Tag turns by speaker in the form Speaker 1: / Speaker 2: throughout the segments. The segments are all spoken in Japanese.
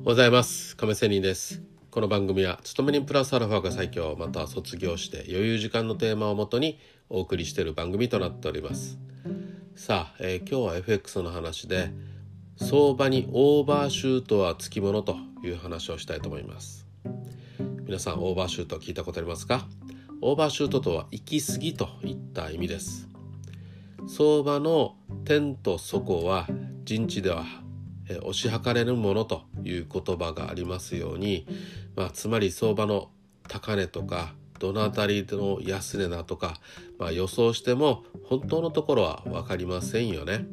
Speaker 1: おはようございます。亀仙人です。この番組は勤め人プラスアルファが最強または卒業して余裕時間のテーマをもとにお送りしている番組となっております。さあ、えー、今日は FX の話で相場にオーバーシュートはつきものという話をしたいと思います。皆さんオーバーシュート聞いたことありますか？オーバーシュートとは行き過ぎといった意味です。相場の天と底は陣地では押し量れるものという言葉がありますように、まあ、つまり相場の高値とかどの辺りの安値だとか、まあ、予想しても本当のところは分かりませんよね。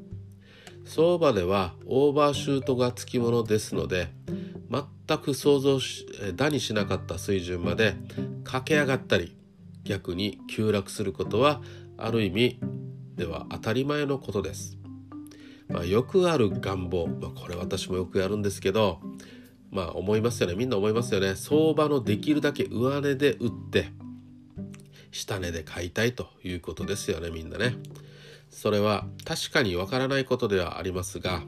Speaker 1: 相場ではオーバーシュートがつきものですので全く想像し打にしなかった水準まで駆け上がったり逆に急落することはある意味では当たり前のことです。まあ、よくある願望、まあ、これ私もよくやるんですけどまあ思いますよね。みんな思いますよね。相場のできるだけ上値で売って下値で買いたいということですよねみんなね。それは確かにわからないことではありますが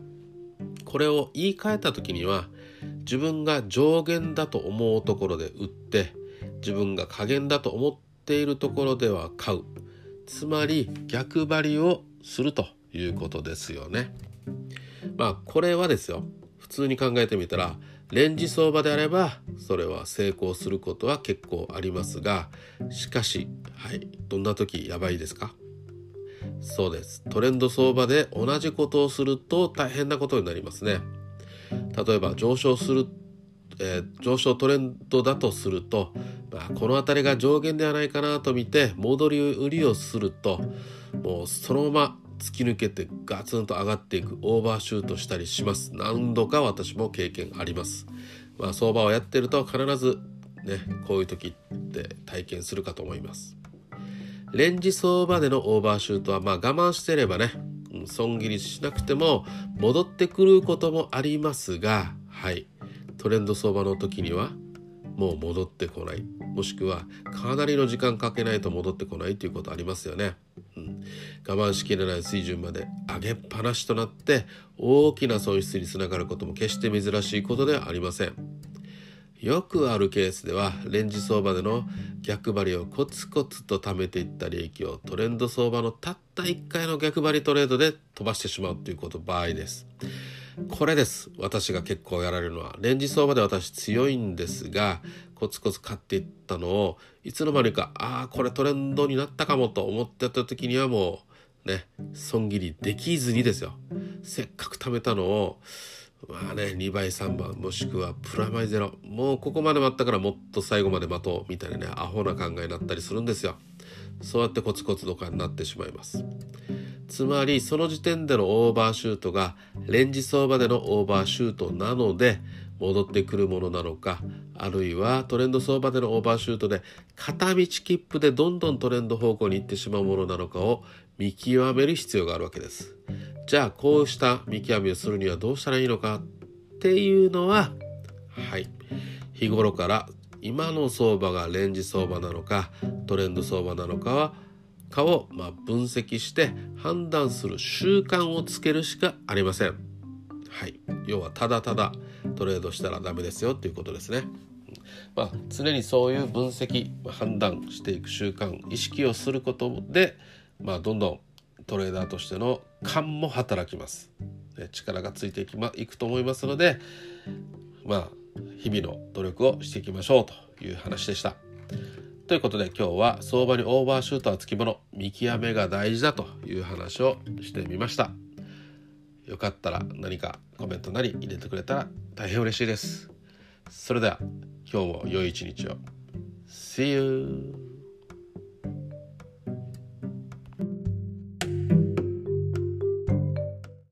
Speaker 1: これを言い換えた時には自分が上限だと思うところで売って自分が下限だと思っているところでは買う。つまり逆張りをすると。いうことですよね。まあこれはですよ。普通に考えてみたらレンジ相場であればそれは成功することは結構ありますがしかしはいどんな時やばいですか？そうです。トレンド相場で同じことをすると大変なことになりますね。例えば上昇する、えー、上昇トレンドだとすると、まあ、この辺りが上限ではないかなと見て戻り売りをするともうそのまま突き抜けてガツンと上がっていくオーバーシュートしたりします。何度か私も経験あります。まあ相場をやってると必ずねこういう時って体験するかと思います。レンジ相場でのオーバーシュートはまあ我慢してればね損切りしなくても戻ってくることもありますがはい。トレンド相場の時にはもう戻ってこない。もしくはかなりの時間かけないと戻ってこないということありますよね。我慢しきれない水準まで上げっぱなしとなって大きな損失につながることも決して珍しいことではありません。よくあるケースではレンジ相場での逆張りをコツコツと貯めていった利益をトレンド相場のたった1回の逆張りトレードで飛ばしてしまうということ場合です。これです私が結構やられるのはレンジ相場で私強いんですがコツコツ買っていったのをいつの間にかああこれトレンドになったかもと思ってた時にはもうね損切りできずにですよ。せっかく貯めたのをまあね2倍3倍もしくはプラマイゼロ。もうここまで待ったからもっと最後まで待とうみたいなねアホな考えになったりするんですよ。そうやってコツコツとかになってしまいます。つまりその時点でのオーバーシュートがレンジ相場でのオーバーシュートなので戻ってくるものなのかあるいはトレンド相場でのオーバーシュートで片道切符でどんどんトレンド方向に行ってしまうものなのかを見極める必要があるわけです。じゃあこうした見極めをするにはどうしたらいいのかっていうのははい日頃から今の相場がレンジ相場なのかトレンド相場なのかはかをま分析して判断する習慣をつけるしかありません。はい、要はただただトレードしたらダメですよっていうことですね。まあ、常にそういう分析判断していく習慣意識をすることで、まあ、どんどんトレーダーとしての勘も働きます。力がついていき、ま、いくと思いますのでまあ日々の努力をしていきましょうという話でした。ということで今日は相場にオーバーシュートはつきもの見極めが大事だという話をしてみました。よかったら何かコメントなり入れてくれたら大変嬉しいです。それでは今日も良い一日を。See you!